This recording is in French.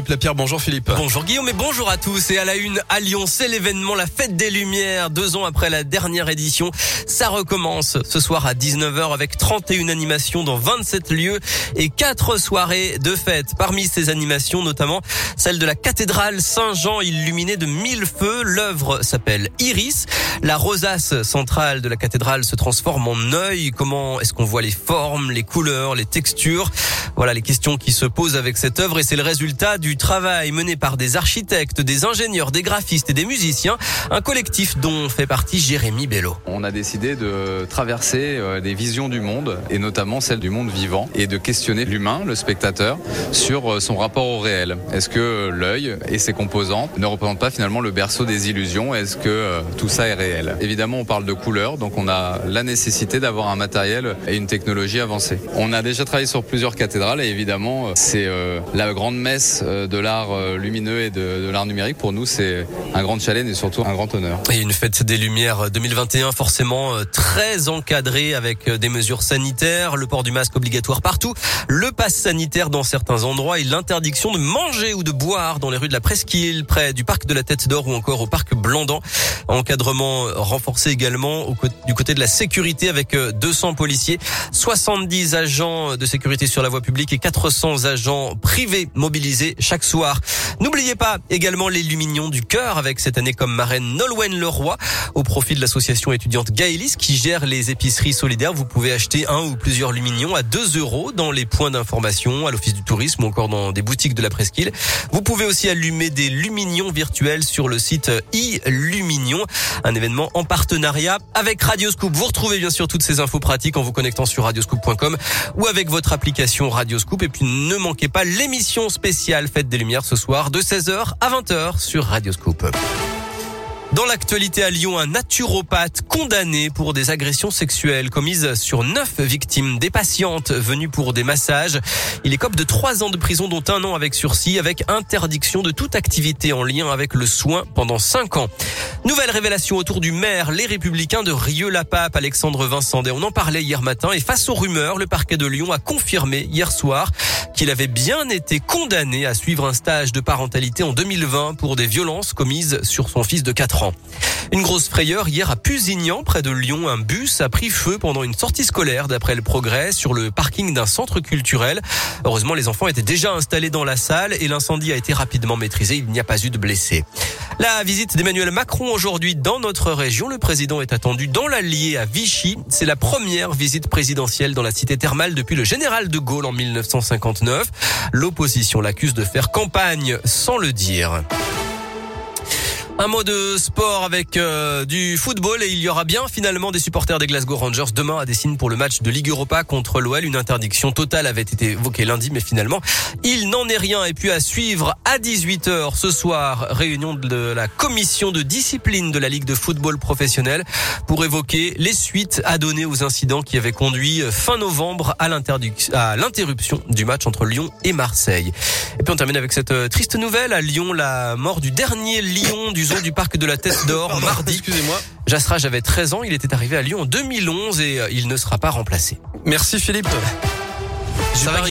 Philippe Lapierre. Bonjour Philippe. Bonjour Guillaume et bonjour à tous. Et à la une, à Lyon, c'est l'événement, la fête des Lumières. Deux ans après la dernière édition, ça recommence ce soir à 19h avec 31 animations dans 27 lieux et quatre soirées de fête. Parmi ces animations, notamment celle de la cathédrale Saint-Jean illuminée de mille feux. L'œuvre s'appelle Iris. La rosace centrale de la cathédrale se transforme en œil. Comment est-ce qu'on voit les formes, les couleurs, les textures? Voilà les questions qui se posent avec cette œuvre et c'est le résultat du travail mené par des architectes, des ingénieurs, des graphistes et des musiciens, un collectif dont fait partie Jérémy Bello. On a décidé de traverser euh, des visions du monde et notamment celle du monde vivant et de questionner l'humain, le spectateur, sur euh, son rapport au réel. Est-ce que l'œil et ses composants ne représentent pas finalement le berceau des illusions? Est-ce que euh, tout ça est réel? Évidemment, on parle de couleurs, donc on a la nécessité d'avoir un matériel et une technologie avancée. On a déjà travaillé sur plusieurs cathédrales et évidemment, c'est la grande messe euh, de l'art euh, lumineux et de, l'art numérique. Pour nous, c'est un grand challenge et surtout un grand honneur. Et une fête des Lumières 2021 forcément euh, très encadrée avec des mesures sanitaires, le port du masque obligatoire partout, le pass sanitaire dans certains endroits et l'interdiction de manger ou de boire dans les rues de la Presqu'île, près du parc de la Tête d'Or ou encore au parc Blandan. Encadrement renforcé également du côté de la sécurité avec 200 policiers, 70 agents de sécurité sur la voie publique et 400 agents privés mobilisés chaque soir. N'oubliez pas également les Lumignons du cœur avec cette année comme marraine Nolwenn Leroy au profit de l'association étudiante Gaëlis qui gère les épiceries solidaires. Vous pouvez acheter un ou plusieurs Lumignons à 2 euros dans les points d'information, à l'office du tourisme ou encore dans des boutiques de la presqu'île. Vous pouvez aussi allumer des Lumignons virtuels sur le site e-Lumignon, un événement en partenariat avec Radioscoop. Vous retrouvez bien sûr toutes ces infos pratiques en vous connectant sur radioscoop.com ou avec votre application Radioscoop. Et puis ne manquez pas l'émission spéciale Fête des Lumières ce soir de 16h à 20h sur Radioscoop. Dans l'actualité à Lyon, un naturopathe condamné pour des agressions sexuelles commises sur neuf victimes, des patientes venues pour des massages. Il écope de trois ans de prison, dont un an avec sursis, avec interdiction de toute activité en lien avec le soin pendant cinq ans. Nouvelle révélation autour du maire, les républicains de Rieux-la-Pape, Alexandre Vincent. On en parlait hier matin et face aux rumeurs, le parquet de Lyon a confirmé hier soir qu'il avait bien été condamné à suivre un stage de parentalité en 2020 pour des violences commises sur son fils de 4 ans. Une grosse frayeur hier à Pusignan, près de Lyon. Un bus a pris feu pendant une sortie scolaire, d'après le progrès, sur le parking d'un centre culturel. Heureusement, les enfants étaient déjà installés dans la salle et l'incendie a été rapidement maîtrisé. Il n'y a pas eu de blessés. La visite d'Emmanuel Macron aujourd'hui dans notre région. Le président est attendu dans l'Allier à Vichy. C'est la première visite présidentielle dans la cité thermale depuis le général de Gaulle en 1959. L'opposition l'accuse de faire campagne sans le dire. Un mot de sport avec euh, du football et il y aura bien finalement des supporters des Glasgow Rangers demain à Dessine pour le match de Ligue Europa contre l'OL. Une interdiction totale avait été évoquée lundi, mais finalement il n'en est rien. Et puis à suivre à 18h ce soir, réunion de la commission de discipline de la Ligue de football professionnel pour évoquer les suites à donner aux incidents qui avaient conduit euh, fin novembre à l'interruption du match entre Lyon et Marseille. Et puis on termine avec cette euh, triste nouvelle à Lyon, la mort du dernier lion du du parc de la Tête d'Or mardi. Excusez-moi. Jasraj avait 13 ans, il était arrivé à Lyon en 2011 et euh, il ne sera pas remplacé. Merci Philippe.